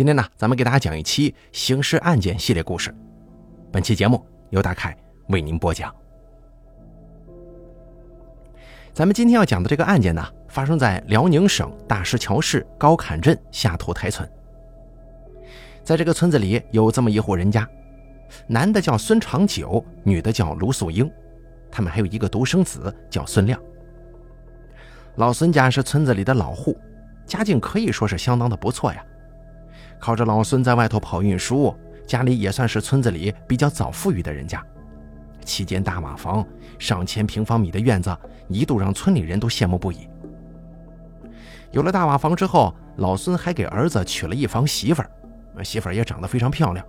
今天呢，咱们给大家讲一期刑事案件系列故事。本期节目由大凯为您播讲。咱们今天要讲的这个案件呢，发生在辽宁省大石桥市高坎镇下土台村。在这个村子里有这么一户人家，男的叫孙长久，女的叫卢素英，他们还有一个独生子叫孙亮。老孙家是村子里的老户，家境可以说是相当的不错呀。靠着老孙在外头跑运输，家里也算是村子里比较早富裕的人家。七间大瓦房，上千平方米的院子，一度让村里人都羡慕不已。有了大瓦房之后，老孙还给儿子娶了一房媳妇儿，媳妇儿也长得非常漂亮。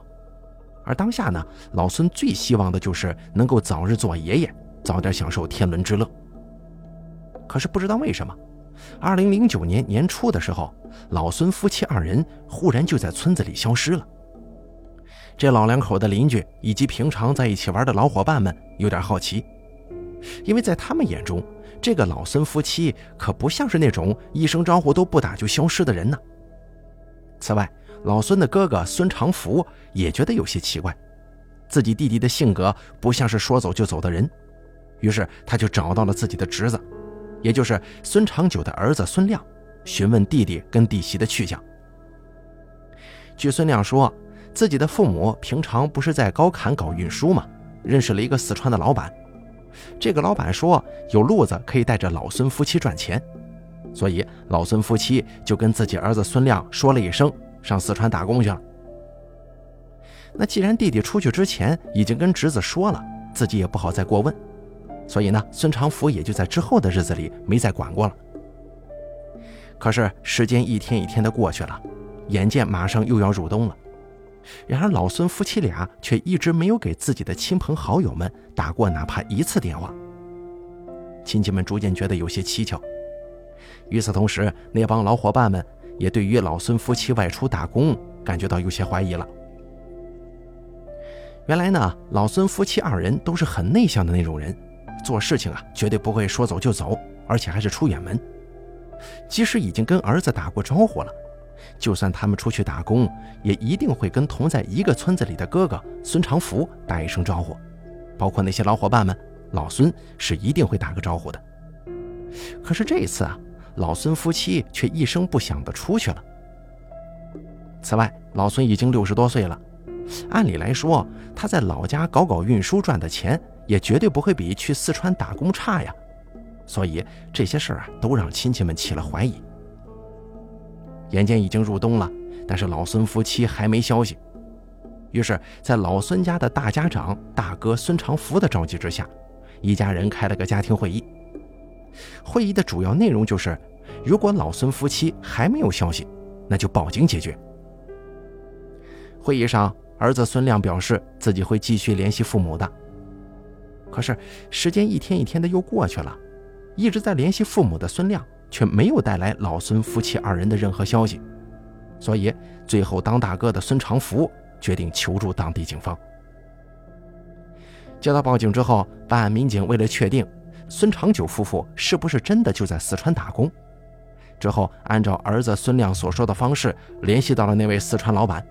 而当下呢，老孙最希望的就是能够早日做爷爷，早点享受天伦之乐。可是不知道为什么。二零零九年年初的时候，老孙夫妻二人忽然就在村子里消失了。这老两口的邻居以及平常在一起玩的老伙伴们有点好奇，因为在他们眼中，这个老孙夫妻可不像是那种一声招呼都不打就消失的人呢。此外，老孙的哥哥孙长福也觉得有些奇怪，自己弟弟的性格不像是说走就走的人，于是他就找到了自己的侄子。也就是孙长久的儿子孙亮，询问弟弟跟弟媳的去向。据孙亮说，自己的父母平常不是在高坎搞运输吗？认识了一个四川的老板，这个老板说有路子可以带着老孙夫妻赚钱，所以老孙夫妻就跟自己儿子孙亮说了一声，上四川打工去了。那既然弟弟出去之前已经跟侄子说了，自己也不好再过问。所以呢，孙长福也就在之后的日子里没再管过了。可是时间一天一天的过去了，眼见马上又要入冬了，然而老孙夫妻俩却一直没有给自己的亲朋好友们打过哪怕一次电话。亲戚们逐渐觉得有些蹊跷。与此同时，那帮老伙伴们也对于老孙夫妻外出打工感觉到有些怀疑了。原来呢，老孙夫妻二人都是很内向的那种人。做事情啊，绝对不会说走就走，而且还是出远门。即使已经跟儿子打过招呼了，就算他们出去打工，也一定会跟同在一个村子里的哥哥孙长福打一声招呼。包括那些老伙伴们，老孙是一定会打个招呼的。可是这一次啊，老孙夫妻却一声不响地出去了。此外，老孙已经六十多岁了，按理来说，他在老家搞搞运输赚的钱。也绝对不会比去四川打工差呀，所以这些事儿啊都让亲戚们起了怀疑。眼见已经入冬了，但是老孙夫妻还没消息，于是，在老孙家的大家长大哥孙长福的召集之下，一家人开了个家庭会议。会议的主要内容就是，如果老孙夫妻还没有消息，那就报警解决。会议上，儿子孙亮表示自己会继续联系父母的。可是时间一天一天的又过去了，一直在联系父母的孙亮却没有带来老孙夫妻二人的任何消息，所以最后当大哥的孙长福决定求助当地警方。接到报警之后，办案民警为了确定孙长久夫妇是不是真的就在四川打工，之后按照儿子孙亮所说的方式联系到了那位四川老板。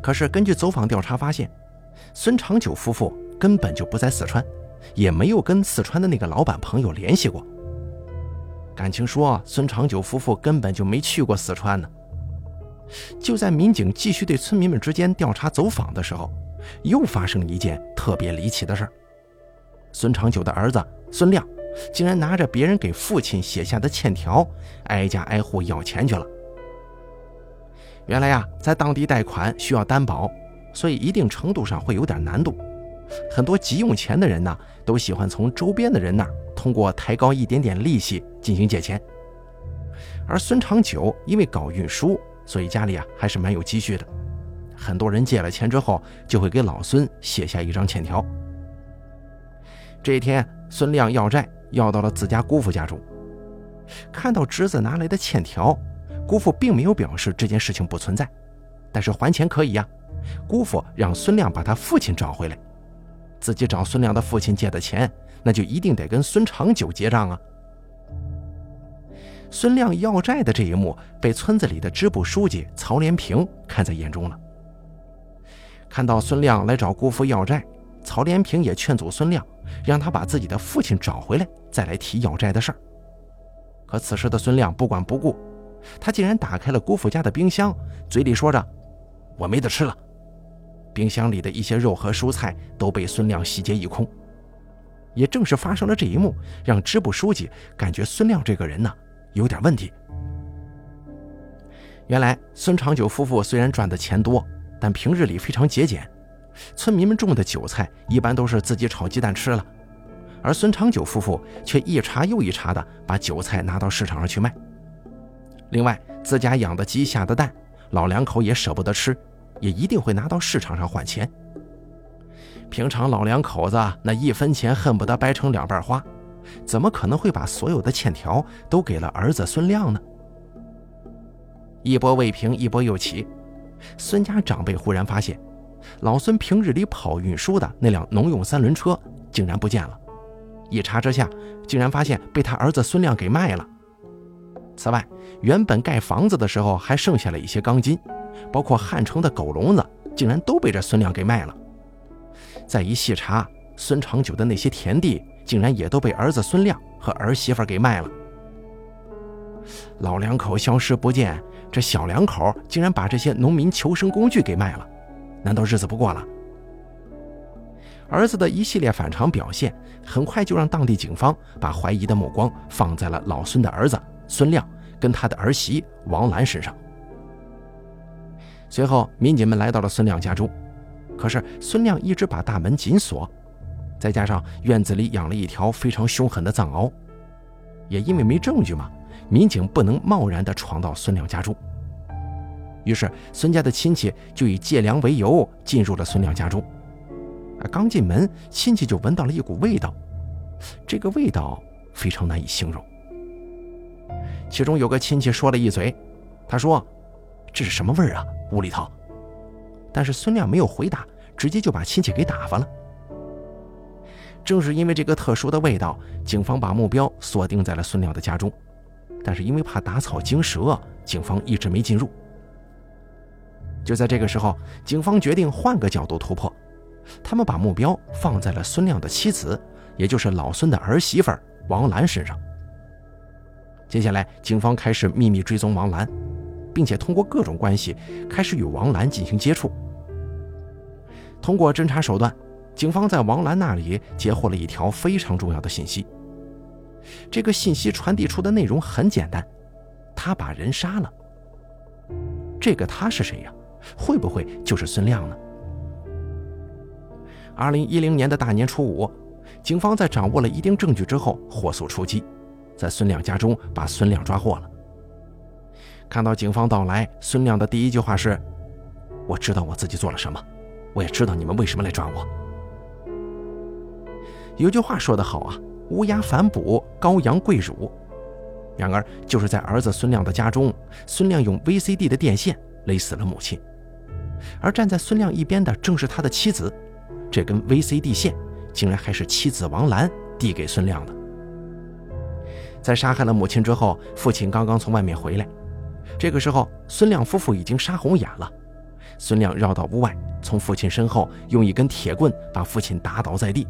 可是根据走访调查发现，孙长久夫妇。根本就不在四川，也没有跟四川的那个老板朋友联系过。感情说，孙长久夫妇根本就没去过四川呢。就在民警继续对村民们之间调查走访的时候，又发生了一件特别离奇的事儿：孙长久的儿子孙亮竟然拿着别人给父亲写下的欠条，挨家挨户要钱去了。原来呀，在当地贷款需要担保，所以一定程度上会有点难度。很多急用钱的人呢，都喜欢从周边的人那儿通过抬高一点点利息进行借钱。而孙长久因为搞运输，所以家里啊还是蛮有积蓄的。很多人借了钱之后，就会给老孙写下一张欠条。这一天，孙亮要债要到了自家姑父家中，看到侄子拿来的欠条，姑父并没有表示这件事情不存在，但是还钱可以呀。姑父让孙亮把他父亲找回来。自己找孙亮的父亲借的钱，那就一定得跟孙长久结账啊。孙亮要债的这一幕被村子里的支部书记曹连平看在眼中了。看到孙亮来找姑父要债，曹连平也劝阻孙亮，让他把自己的父亲找回来，再来提要债的事儿。可此时的孙亮不管不顾，他竟然打开了姑父家的冰箱，嘴里说着：“我没得吃了。”冰箱里的一些肉和蔬菜都被孙亮洗劫一空。也正是发生了这一幕，让支部书记感觉孙亮这个人呢有点问题。原来孙长久夫妇虽然赚的钱多，但平日里非常节俭，村民们种的韭菜一般都是自己炒鸡蛋吃了。而孙长久夫妇却一茬又一茬的把韭菜拿到市场上去卖。另外，自家养的鸡下的蛋，老两口也舍不得吃，也一定会拿到市场上换钱。平常老两口子那一分钱恨不得掰成两半花，怎么可能会把所有的欠条都给了儿子孙亮呢？一波未平，一波又起。孙家长辈忽然发现，老孙平日里跑运输的那辆农用三轮车竟然不见了。一查之下，竟然发现被他儿子孙亮给卖了。此外，原本盖房子的时候还剩下了一些钢筋，包括汉城的狗笼子，竟然都被这孙亮给卖了。再一细查，孙长久的那些田地，竟然也都被儿子孙亮和儿媳妇给卖了。老两口消失不见，这小两口竟然把这些农民求生工具给卖了，难道日子不过了？儿子的一系列反常表现，很快就让当地警方把怀疑的目光放在了老孙的儿子孙亮跟他的儿媳王兰身上。随后，民警们来到了孙亮家中，可是孙亮一直把大门紧锁，再加上院子里养了一条非常凶狠的藏獒，也因为没证据嘛，民警不能贸然地闯到孙亮家中。于是，孙家的亲戚就以借粮为由进入了孙亮家中。刚进门，亲戚就闻到了一股味道，这个味道非常难以形容。其中有个亲戚说了一嘴，他说：“这是什么味儿啊？屋里头。”但是孙亮没有回答，直接就把亲戚给打发了。正是因为这个特殊的味道，警方把目标锁定在了孙亮的家中，但是因为怕打草惊蛇，警方一直没进入。就在这个时候，警方决定换个角度突破。他们把目标放在了孙亮的妻子，也就是老孙的儿媳妇王兰身上。接下来，警方开始秘密追踪王兰，并且通过各种关系开始与王兰进行接触。通过侦查手段，警方在王兰那里截获了一条非常重要的信息。这个信息传递出的内容很简单：他把人杀了。这个他是谁呀？会不会就是孙亮呢？二零一零年的大年初五，警方在掌握了一定证据之后，火速出击，在孙亮家中把孙亮抓获了。看到警方到来，孙亮的第一句话是：“我知道我自己做了什么，我也知道你们为什么来抓我。”有句话说得好啊，“乌鸦反哺，羔羊跪乳。”然而，就是在儿子孙亮的家中，孙亮用 VCD 的电线勒死了母亲，而站在孙亮一边的正是他的妻子。这根 VCD 线竟然还是妻子王兰递给孙亮的。在杀害了母亲之后，父亲刚刚从外面回来，这个时候孙亮夫妇已经杀红眼了。孙亮绕到屋外，从父亲身后用一根铁棍把父亲打倒在地，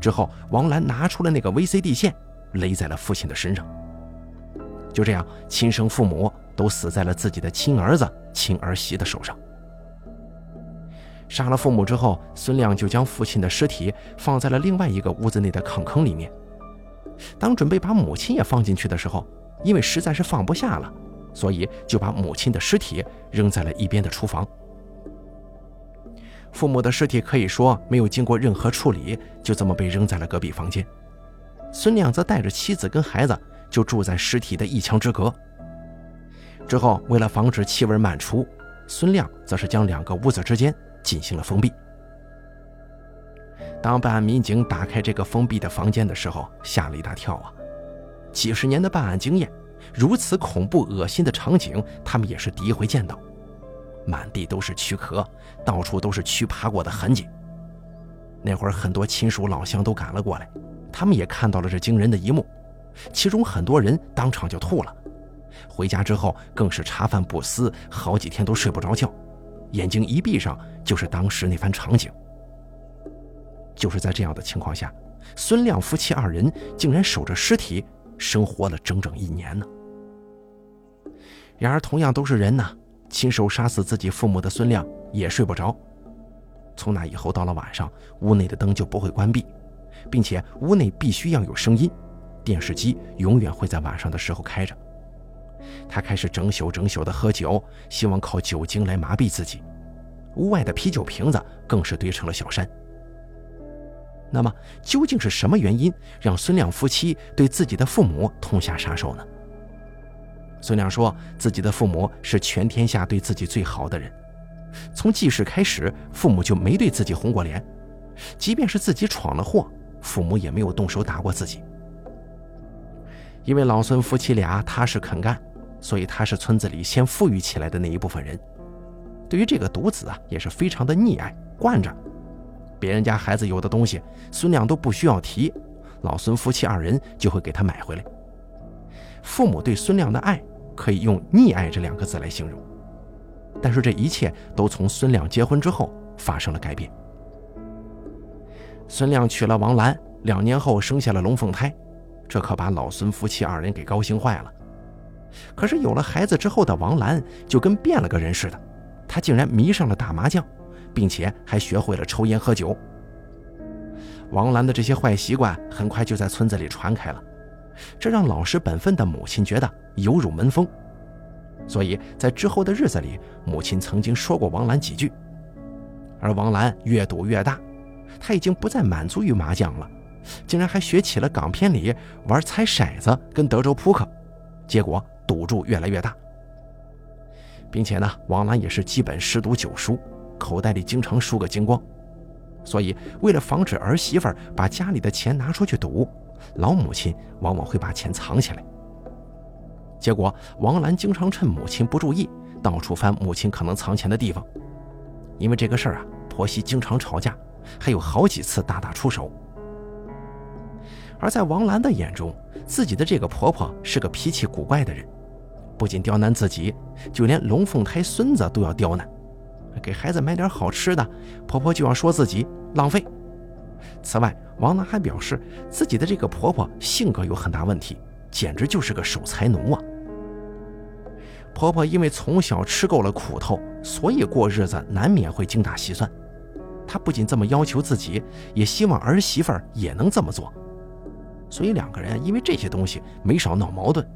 之后王兰拿出了那个 VCD 线，勒在了父亲的身上。就这样，亲生父母都死在了自己的亲儿子、亲儿媳的手上。杀了父母之后，孙亮就将父亲的尸体放在了另外一个屋子内的炕坑里面。当准备把母亲也放进去的时候，因为实在是放不下了，所以就把母亲的尸体扔在了一边的厨房。父母的尸体可以说没有经过任何处理，就这么被扔在了隔壁房间。孙亮则带着妻子跟孩子就住在尸体的一墙之隔。之后，为了防止气味漫出，孙亮则是将两个屋子之间。进行了封闭。当办案民警打开这个封闭的房间的时候，吓了一大跳啊！几十年的办案经验，如此恐怖恶心的场景，他们也是第一回见到。满地都是躯壳，到处都是蛆爬过的痕迹。那会儿，很多亲属老乡都赶了过来，他们也看到了这惊人的一幕。其中很多人当场就吐了。回家之后更是茶饭不思，好几天都睡不着觉，眼睛一闭上就是当时那番场景。就是在这样的情况下，孙亮夫妻二人竟然守着尸体生活了整整一年呢。然而，同样都是人呢，亲手杀死自己父母的孙亮也睡不着。从那以后，到了晚上，屋内的灯就不会关闭，并且屋内必须要有声音，电视机永远会在晚上的时候开着。他开始整宿整宿的喝酒，希望靠酒精来麻痹自己。屋外的啤酒瓶子更是堆成了小山。那么，究竟是什么原因让孙亮夫妻对自己的父母痛下杀手呢？孙亮说自己的父母是全天下对自己最好的人，从记事开始，父母就没对自己红过脸，即便是自己闯了祸，父母也没有动手打过自己。因为老孙夫妻俩踏实肯干，所以他是村子里先富裕起来的那一部分人。对于这个独子啊，也是非常的溺爱惯着。别人家孩子有的东西，孙亮都不需要提，老孙夫妻二人就会给他买回来。父母对孙亮的爱，可以用溺爱这两个字来形容。但是这一切都从孙亮结婚之后发生了改变。孙亮娶了王兰，两年后生下了龙凤胎。这可把老孙夫妻二人给高兴坏了。可是有了孩子之后的王兰就跟变了个人似的，她竟然迷上了打麻将，并且还学会了抽烟喝酒。王兰的这些坏习惯很快就在村子里传开了，这让老实本分的母亲觉得有辱门风。所以在之后的日子里，母亲曾经说过王兰几句。而王兰越赌越大，她已经不再满足于麻将了。竟然还学起了港片里玩猜骰子跟德州扑克，结果赌注越来越大，并且呢，王兰也是基本十赌九输，口袋里经常输个精光。所以，为了防止儿媳妇把家里的钱拿出去赌，老母亲往往会把钱藏起来。结果，王兰经常趁母亲不注意，到处翻母亲可能藏钱的地方。因为这个事儿啊，婆媳经常吵架，还有好几次大打出手。而在王兰的眼中，自己的这个婆婆是个脾气古怪的人，不仅刁难自己，就连龙凤胎孙子都要刁难。给孩子买点好吃的，婆婆就要说自己浪费。此外，王兰还表示自己的这个婆婆性格有很大问题，简直就是个守财奴啊。婆婆因为从小吃够了苦头，所以过日子难免会精打细算。她不仅这么要求自己，也希望儿媳妇也能这么做。所以两个人因为这些东西没少闹矛盾，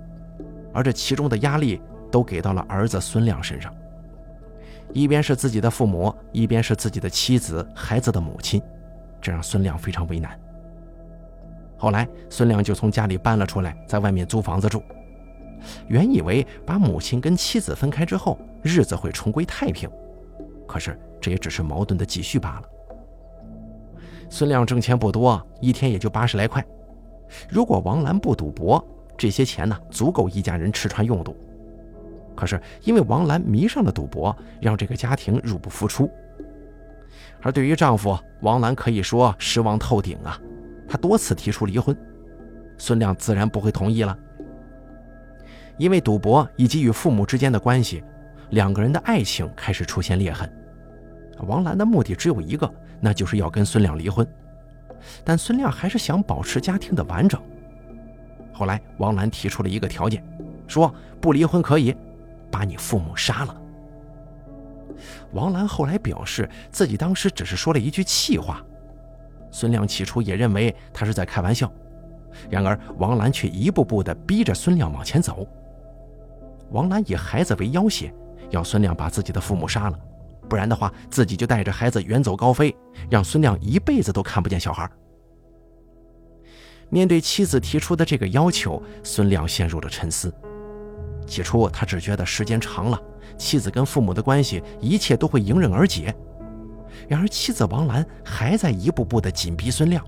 而这其中的压力都给到了儿子孙亮身上。一边是自己的父母，一边是自己的妻子、孩子的母亲，这让孙亮非常为难。后来，孙亮就从家里搬了出来，在外面租房子住。原以为把母亲跟妻子分开之后，日子会重归太平，可是这也只是矛盾的继续罢了。孙亮挣钱不多，一天也就八十来块。如果王兰不赌博，这些钱呢足够一家人吃穿用度。可是因为王兰迷上了赌博，让这个家庭入不敷出。而对于丈夫王兰，可以说失望透顶啊！她多次提出离婚，孙亮自然不会同意了。因为赌博以及与父母之间的关系，两个人的爱情开始出现裂痕。王兰的目的只有一个，那就是要跟孙亮离婚。但孙亮还是想保持家庭的完整。后来，王兰提出了一个条件，说不离婚可以把你父母杀了。王兰后来表示自己当时只是说了一句气话，孙亮起初也认为他是在开玩笑。然而，王兰却一步步地逼着孙亮往前走。王兰以孩子为要挟，要孙亮把自己的父母杀了。不然的话，自己就带着孩子远走高飞，让孙亮一辈子都看不见小孩。面对妻子提出的这个要求，孙亮陷入了沉思。起初，他只觉得时间长了，妻子跟父母的关系一切都会迎刃而解。然而，妻子王兰还在一步步的紧逼孙亮。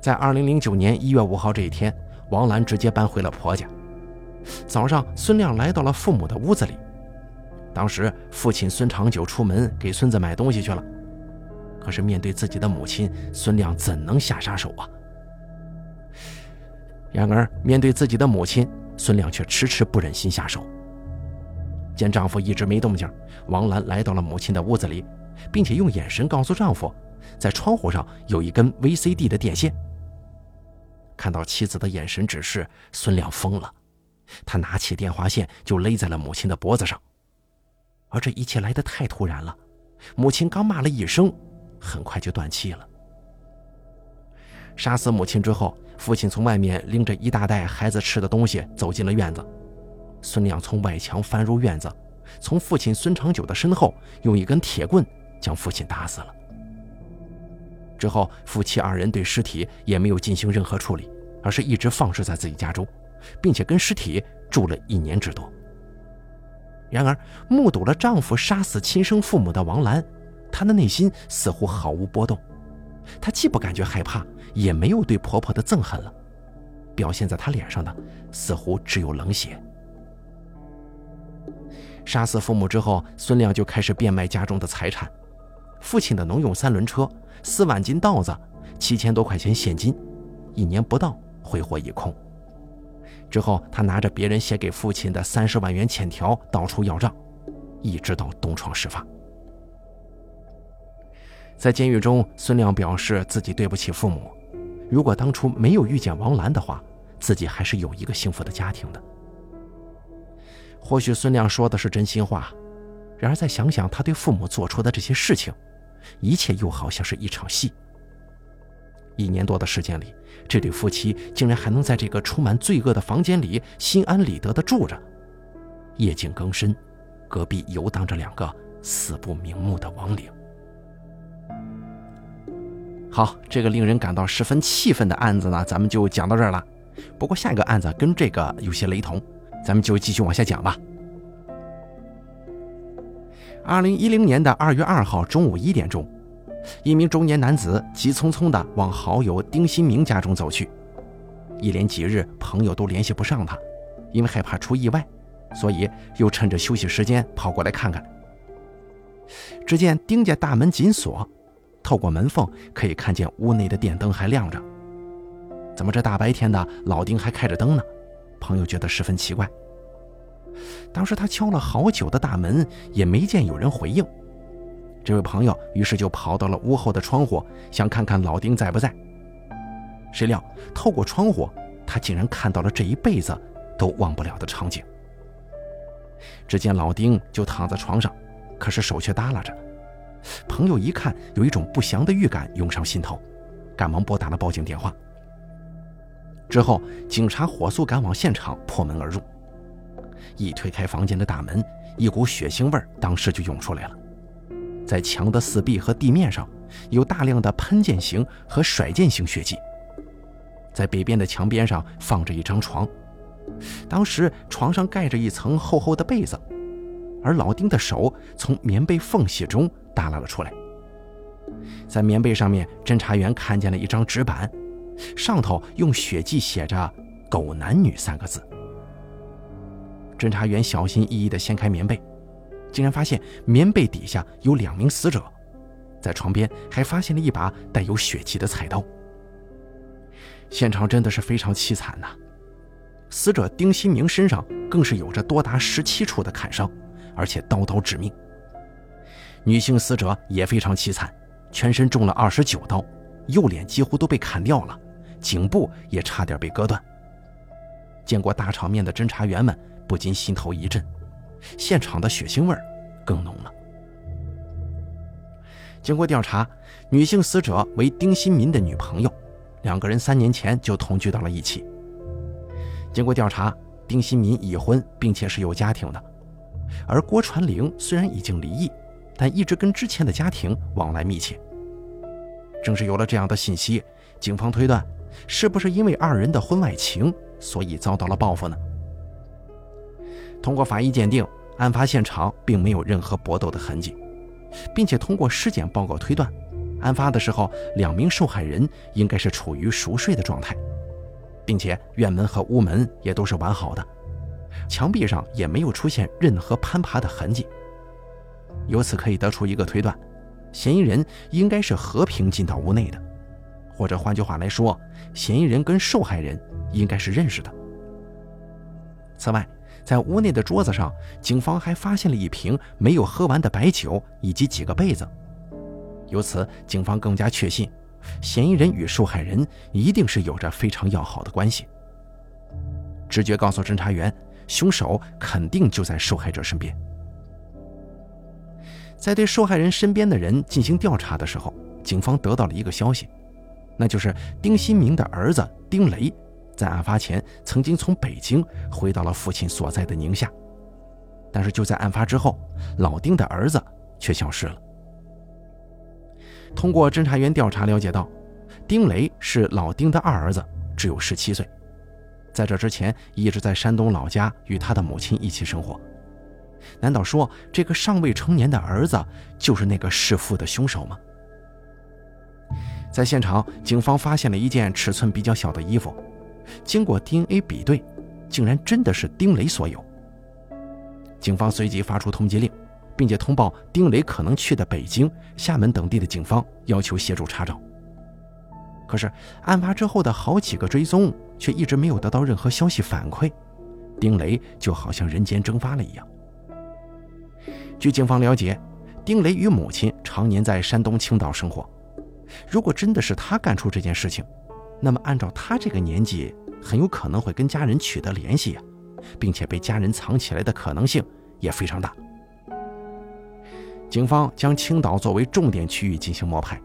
在二零零九年一月五号这一天，王兰直接搬回了婆家。早上，孙亮来到了父母的屋子里。当时，父亲孙长久出门给孙子买东西去了。可是，面对自己的母亲，孙亮怎能下杀手啊？然而，面对自己的母亲，孙亮却迟迟不忍心下手。见丈夫一直没动静，王兰来到了母亲的屋子里，并且用眼神告诉丈夫，在窗户上有一根 VCD 的电线。看到妻子的眼神指示，孙亮疯了，他拿起电话线就勒在了母亲的脖子上。而这一切来得太突然了，母亲刚骂了一声，很快就断气了。杀死母亲之后，父亲从外面拎着一大袋孩子吃的东西走进了院子。孙亮从外墙翻入院子，从父亲孙长久的身后用一根铁棍将父亲打死了。之后，夫妻二人对尸体也没有进行任何处理，而是一直放置在自己家中，并且跟尸体住了一年之多。然而，目睹了丈夫杀死亲生父母的王兰，她的内心似乎毫无波动。她既不感觉害怕，也没有对婆婆的憎恨了，表现在她脸上的似乎只有冷血。杀死父母之后，孙亮就开始变卖家中的财产，父亲的农用三轮车、四万斤稻子、七千多块钱现金，一年不到挥霍一空。之后，他拿着别人写给父亲的三十万元欠条到处要账，一直到东窗事发。在监狱中，孙亮表示自己对不起父母，如果当初没有遇见王兰的话，自己还是有一个幸福的家庭的。或许孙亮说的是真心话，然而再想想他对父母做出的这些事情，一切又好像是一场戏。一年多的时间里，这对夫妻竟然还能在这个充满罪恶的房间里心安理得地住着。夜静更深，隔壁游荡着两个死不瞑目的亡灵。好，这个令人感到十分气愤的案子呢，咱们就讲到这儿了。不过下一个案子跟这个有些雷同。咱们就继续往下讲吧。二零一零年的二月二号中午一点钟，一名中年男子急匆匆地往好友丁新明家中走去。一连几日，朋友都联系不上他，因为害怕出意外，所以又趁着休息时间跑过来看看。只见丁家大门紧锁，透过门缝可以看见屋内的电灯还亮着。怎么这大白天的，老丁还开着灯呢？朋友觉得十分奇怪。当时他敲了好久的大门，也没见有人回应。这位朋友于是就跑到了屋后的窗户，想看看老丁在不在。谁料透过窗户，他竟然看到了这一辈子都忘不了的场景。只见老丁就躺在床上，可是手却耷拉着。朋友一看，有一种不祥的预感涌上心头，赶忙拨打了报警电话。之后，警察火速赶往现场，破门而入。一推开房间的大门，一股血腥味当时就涌出来了。在墙的四壁和地面上，有大量的喷溅型和甩溅型血迹。在北边的墙边上放着一张床，当时床上盖着一层厚厚的被子，而老丁的手从棉被缝隙中耷拉了出来。在棉被上面，侦查员看见了一张纸板。上头用血迹写着“狗男女”三个字。侦查员小心翼翼地掀开棉被，竟然发现棉被底下有两名死者，在床边还发现了一把带有血迹的菜刀。现场真的是非常凄惨呐！死者丁新明身上更是有着多达十七处的砍伤，而且刀刀致命。女性死者也非常凄惨，全身中了二十九刀，右脸几乎都被砍掉了。颈部也差点被割断。见过大场面的侦查员们不禁心头一震，现场的血腥味更浓了。经过调查，女性死者为丁新民的女朋友，两个人三年前就同居到了一起。经过调查，丁新民已婚，并且是有家庭的，而郭传玲虽然已经离异，但一直跟之前的家庭往来密切。正是有了这样的信息，警方推断。是不是因为二人的婚外情，所以遭到了报复呢？通过法医鉴定，案发现场并没有任何搏斗的痕迹，并且通过尸检报告推断，案发的时候两名受害人应该是处于熟睡的状态，并且院门和屋门也都是完好的，墙壁上也没有出现任何攀爬的痕迹。由此可以得出一个推断：嫌疑人应该是和平进到屋内的。或者换句话来说，嫌疑人跟受害人应该是认识的。此外，在屋内的桌子上，警方还发现了一瓶没有喝完的白酒以及几个被子。由此，警方更加确信，嫌疑人与受害人一定是有着非常要好的关系。直觉告诉侦查员，凶手肯定就在受害者身边。在对受害人身边的人进行调查的时候，警方得到了一个消息，那就是丁新明的儿子丁雷，在案发前曾经从北京回到了父亲所在的宁夏，但是就在案发之后，老丁的儿子却消失了。通过侦查员调查了解到，丁雷是老丁的二儿子，只有十七岁，在这之前一直在山东老家与他的母亲一起生活。难道说这个尚未成年的儿子就是那个弑父的凶手吗？在现场，警方发现了一件尺寸比较小的衣服，经过 DNA 比对，竟然真的是丁雷所有。警方随即发出通缉令，并且通报丁雷可能去的北京、厦门等地的警方，要求协助查找。可是，案发之后的好几个追踪，却一直没有得到任何消息反馈，丁雷就好像人间蒸发了一样。据警方了解，丁雷与母亲常年在山东青岛生活。如果真的是他干出这件事情，那么按照他这个年纪，很有可能会跟家人取得联系呀，并且被家人藏起来的可能性也非常大。警方将青岛作为重点区域进行摸排，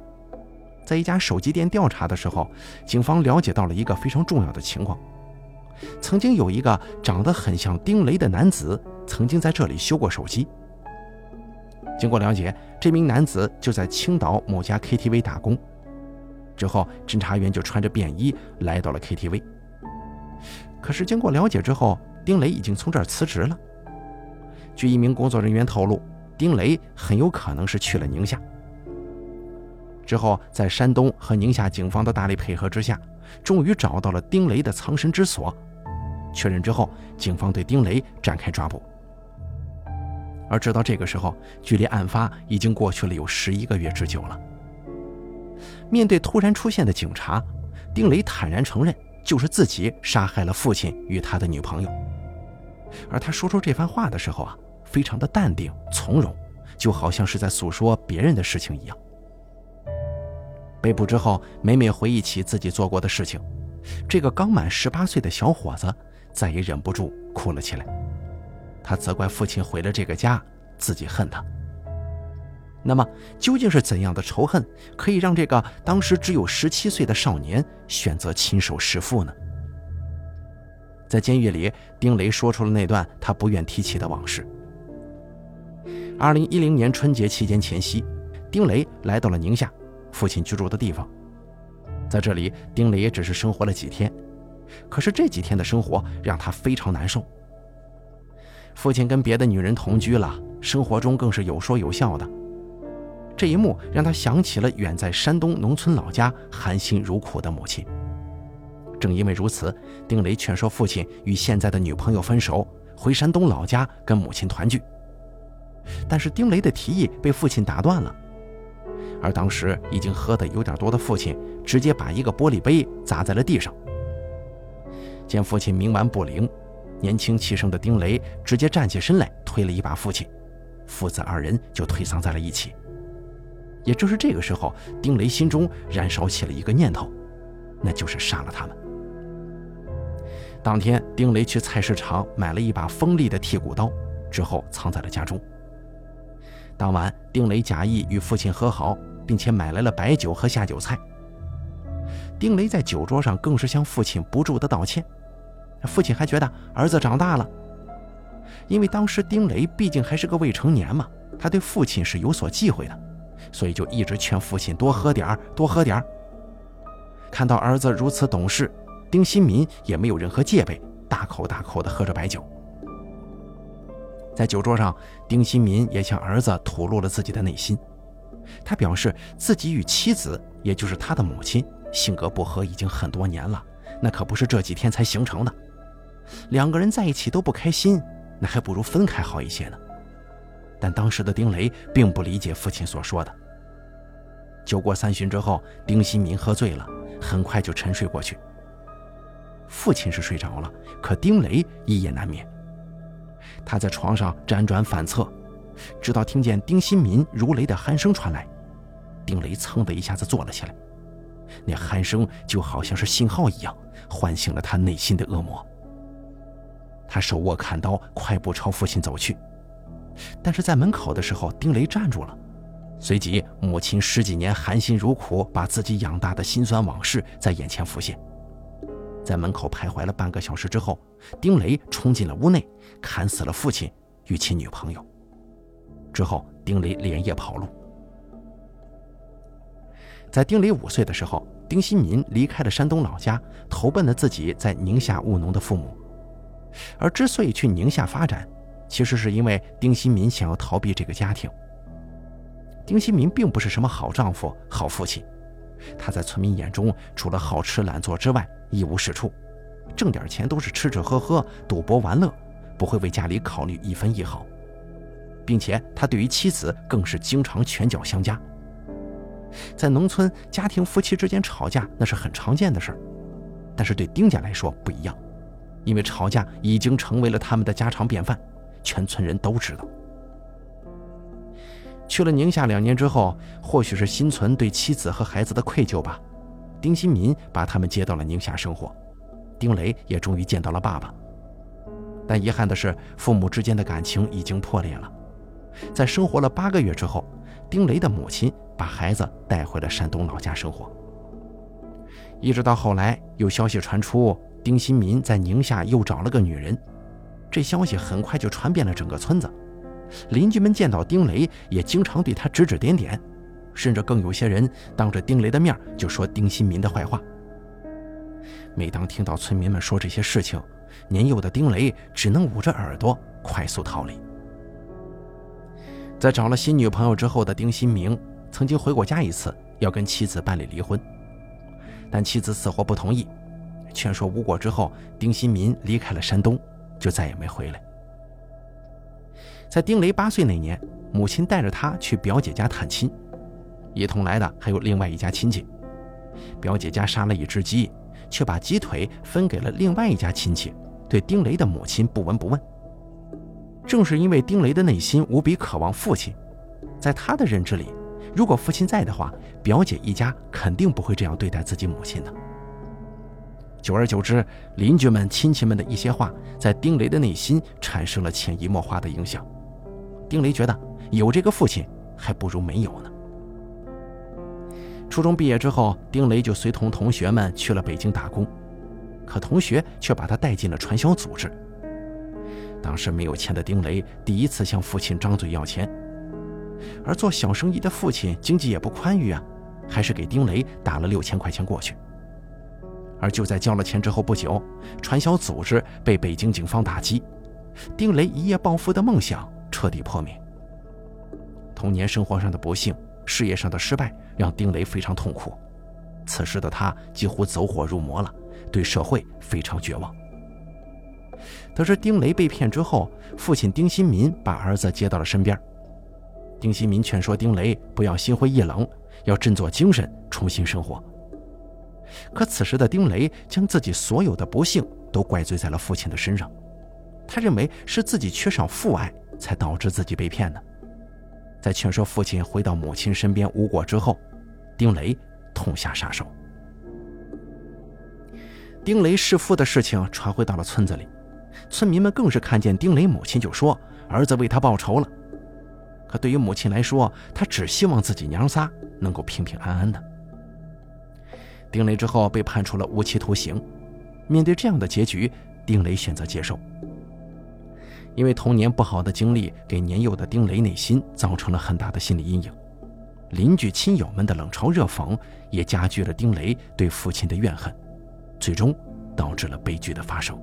在一家手机店调查的时候，警方了解到了一个非常重要的情况：曾经有一个长得很像丁雷的男子，曾经在这里修过手机。经过了解，这名男子就在青岛某家 KTV 打工。之后，侦查员就穿着便衣来到了 KTV。可是，经过了解之后，丁雷已经从这儿辞职了。据一名工作人员透露，丁雷很有可能是去了宁夏。之后，在山东和宁夏警方的大力配合之下，终于找到了丁雷的藏身之所。确认之后，警方对丁雷展开抓捕。而直到这个时候，距离案发已经过去了有十一个月之久了。面对突然出现的警察，丁雷坦然承认，就是自己杀害了父亲与他的女朋友。而他说出这番话的时候啊，非常的淡定从容，就好像是在诉说别人的事情一样。被捕之后，每每回忆起自己做过的事情，这个刚满十八岁的小伙子再也忍不住哭了起来。他责怪父亲毁了这个家，自己恨他。那么，究竟是怎样的仇恨可以让这个当时只有十七岁的少年选择亲手弑父呢？在监狱里，丁雷说出了那段他不愿提起的往事。二零一零年春节期间前夕，丁雷来到了宁夏，父亲居住的地方。在这里，丁雷也只是生活了几天，可是这几天的生活让他非常难受。父亲跟别的女人同居了，生活中更是有说有笑的。这一幕让他想起了远在山东农村老家含辛茹苦的母亲。正因为如此，丁雷劝说父亲与现在的女朋友分手，回山东老家跟母亲团聚。但是丁雷的提议被父亲打断了，而当时已经喝得有点多的父亲直接把一个玻璃杯砸在了地上。见父亲冥顽不灵。年轻气盛的丁雷直接站起身来，推了一把父亲，父子二人就推搡在了一起。也正是这个时候，丁雷心中燃烧起了一个念头，那就是杀了他们。当天，丁雷去菜市场买了一把锋利的剔骨刀，之后藏在了家中。当晚，丁雷假意与父亲和好，并且买来了白酒和下酒菜。丁雷在酒桌上更是向父亲不住的道歉。父亲还觉得儿子长大了，因为当时丁雷毕竟还是个未成年嘛，他对父亲是有所忌讳的，所以就一直劝父亲多喝点儿，多喝点儿。看到儿子如此懂事，丁新民也没有任何戒备，大口大口地喝着白酒。在酒桌上，丁新民也向儿子吐露了自己的内心，他表示自己与妻子，也就是他的母亲，性格不合已经很多年了，那可不是这几天才形成的。两个人在一起都不开心，那还不如分开好一些呢。但当时的丁雷并不理解父亲所说的。酒过三巡之后，丁新民喝醉了，很快就沉睡过去。父亲是睡着了，可丁雷一夜难眠。他在床上辗转反侧，直到听见丁新民如雷的鼾声传来，丁雷噌的一下子坐了起来。那鼾声就好像是信号一样，唤醒了他内心的恶魔。他手握砍刀，快步朝父亲走去。但是在门口的时候，丁雷站住了。随即，母亲十几年含辛茹苦把自己养大的辛酸往事在眼前浮现。在门口徘徊了半个小时之后，丁雷冲进了屋内，砍死了父亲与其女朋友。之后，丁雷连夜跑路。在丁雷五岁的时候，丁新民离开了山东老家，投奔了自己在宁夏务农的父母。而之所以去宁夏发展，其实是因为丁新民想要逃避这个家庭。丁新民并不是什么好丈夫、好父亲，他在村民眼中除了好吃懒做之外一无是处，挣点钱都是吃吃喝喝、赌博玩乐，不会为家里考虑一分一毫，并且他对于妻子更是经常拳脚相加。在农村，家庭夫妻之间吵架那是很常见的事儿，但是对丁家来说不一样。因为吵架已经成为了他们的家常便饭，全村人都知道。去了宁夏两年之后，或许是心存对妻子和孩子的愧疚吧，丁新民把他们接到了宁夏生活，丁雷也终于见到了爸爸。但遗憾的是，父母之间的感情已经破裂了。在生活了八个月之后，丁雷的母亲把孩子带回了山东老家生活。一直到后来，有消息传出。丁新民在宁夏又找了个女人，这消息很快就传遍了整个村子。邻居们见到丁雷，也经常对他指指点点，甚至更有些人当着丁雷的面就说丁新民的坏话。每当听到村民们说这些事情，年幼的丁雷只能捂着耳朵快速逃离。在找了新女朋友之后的丁新明，曾经回过家一次，要跟妻子办理离婚，但妻子死活不同意。劝说无果之后，丁新民离开了山东，就再也没回来。在丁雷八岁那年，母亲带着他去表姐家探亲，一同来的还有另外一家亲戚。表姐家杀了一只鸡，却把鸡腿分给了另外一家亲戚，对丁雷的母亲不闻不问。正是因为丁雷的内心无比渴望父亲，在他的认知里，如果父亲在的话，表姐一家肯定不会这样对待自己母亲的。久而久之，邻居们、亲戚们的一些话，在丁雷的内心产生了潜移默化的影响。丁雷觉得有这个父亲，还不如没有呢。初中毕业之后，丁雷就随同同学们去了北京打工，可同学却把他带进了传销组织。当时没有钱的丁雷第一次向父亲张嘴要钱，而做小生意的父亲经济也不宽裕啊，还是给丁雷打了六千块钱过去。而就在交了钱之后不久，传销组织被北京警方打击，丁雷一夜暴富的梦想彻底破灭。童年生活上的不幸，事业上的失败，让丁雷非常痛苦。此时的他几乎走火入魔了，对社会非常绝望。得知丁雷被骗之后，父亲丁新民把儿子接到了身边。丁新民劝说丁雷不要心灰意冷，要振作精神，重新生活。可此时的丁雷将自己所有的不幸都怪罪在了父亲的身上，他认为是自己缺少父爱才导致自己被骗的。在劝说父亲回到母亲身边无果之后，丁雷痛下杀手。丁雷弑父的事情传回到了村子里，村民们更是看见丁雷母亲就说儿子为他报仇了。可对于母亲来说，她只希望自己娘仨能够平平安安的。丁雷之后被判处了无期徒刑，面对这样的结局，丁雷选择接受。因为童年不好的经历给年幼的丁雷内心造成了很大的心理阴影，邻居亲友们的冷嘲热讽也加剧了丁雷对父亲的怨恨，最终导致了悲剧的发生。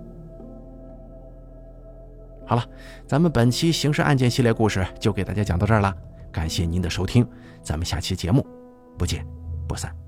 好了，咱们本期刑事案件系列故事就给大家讲到这儿了，感谢您的收听，咱们下期节目不见不散。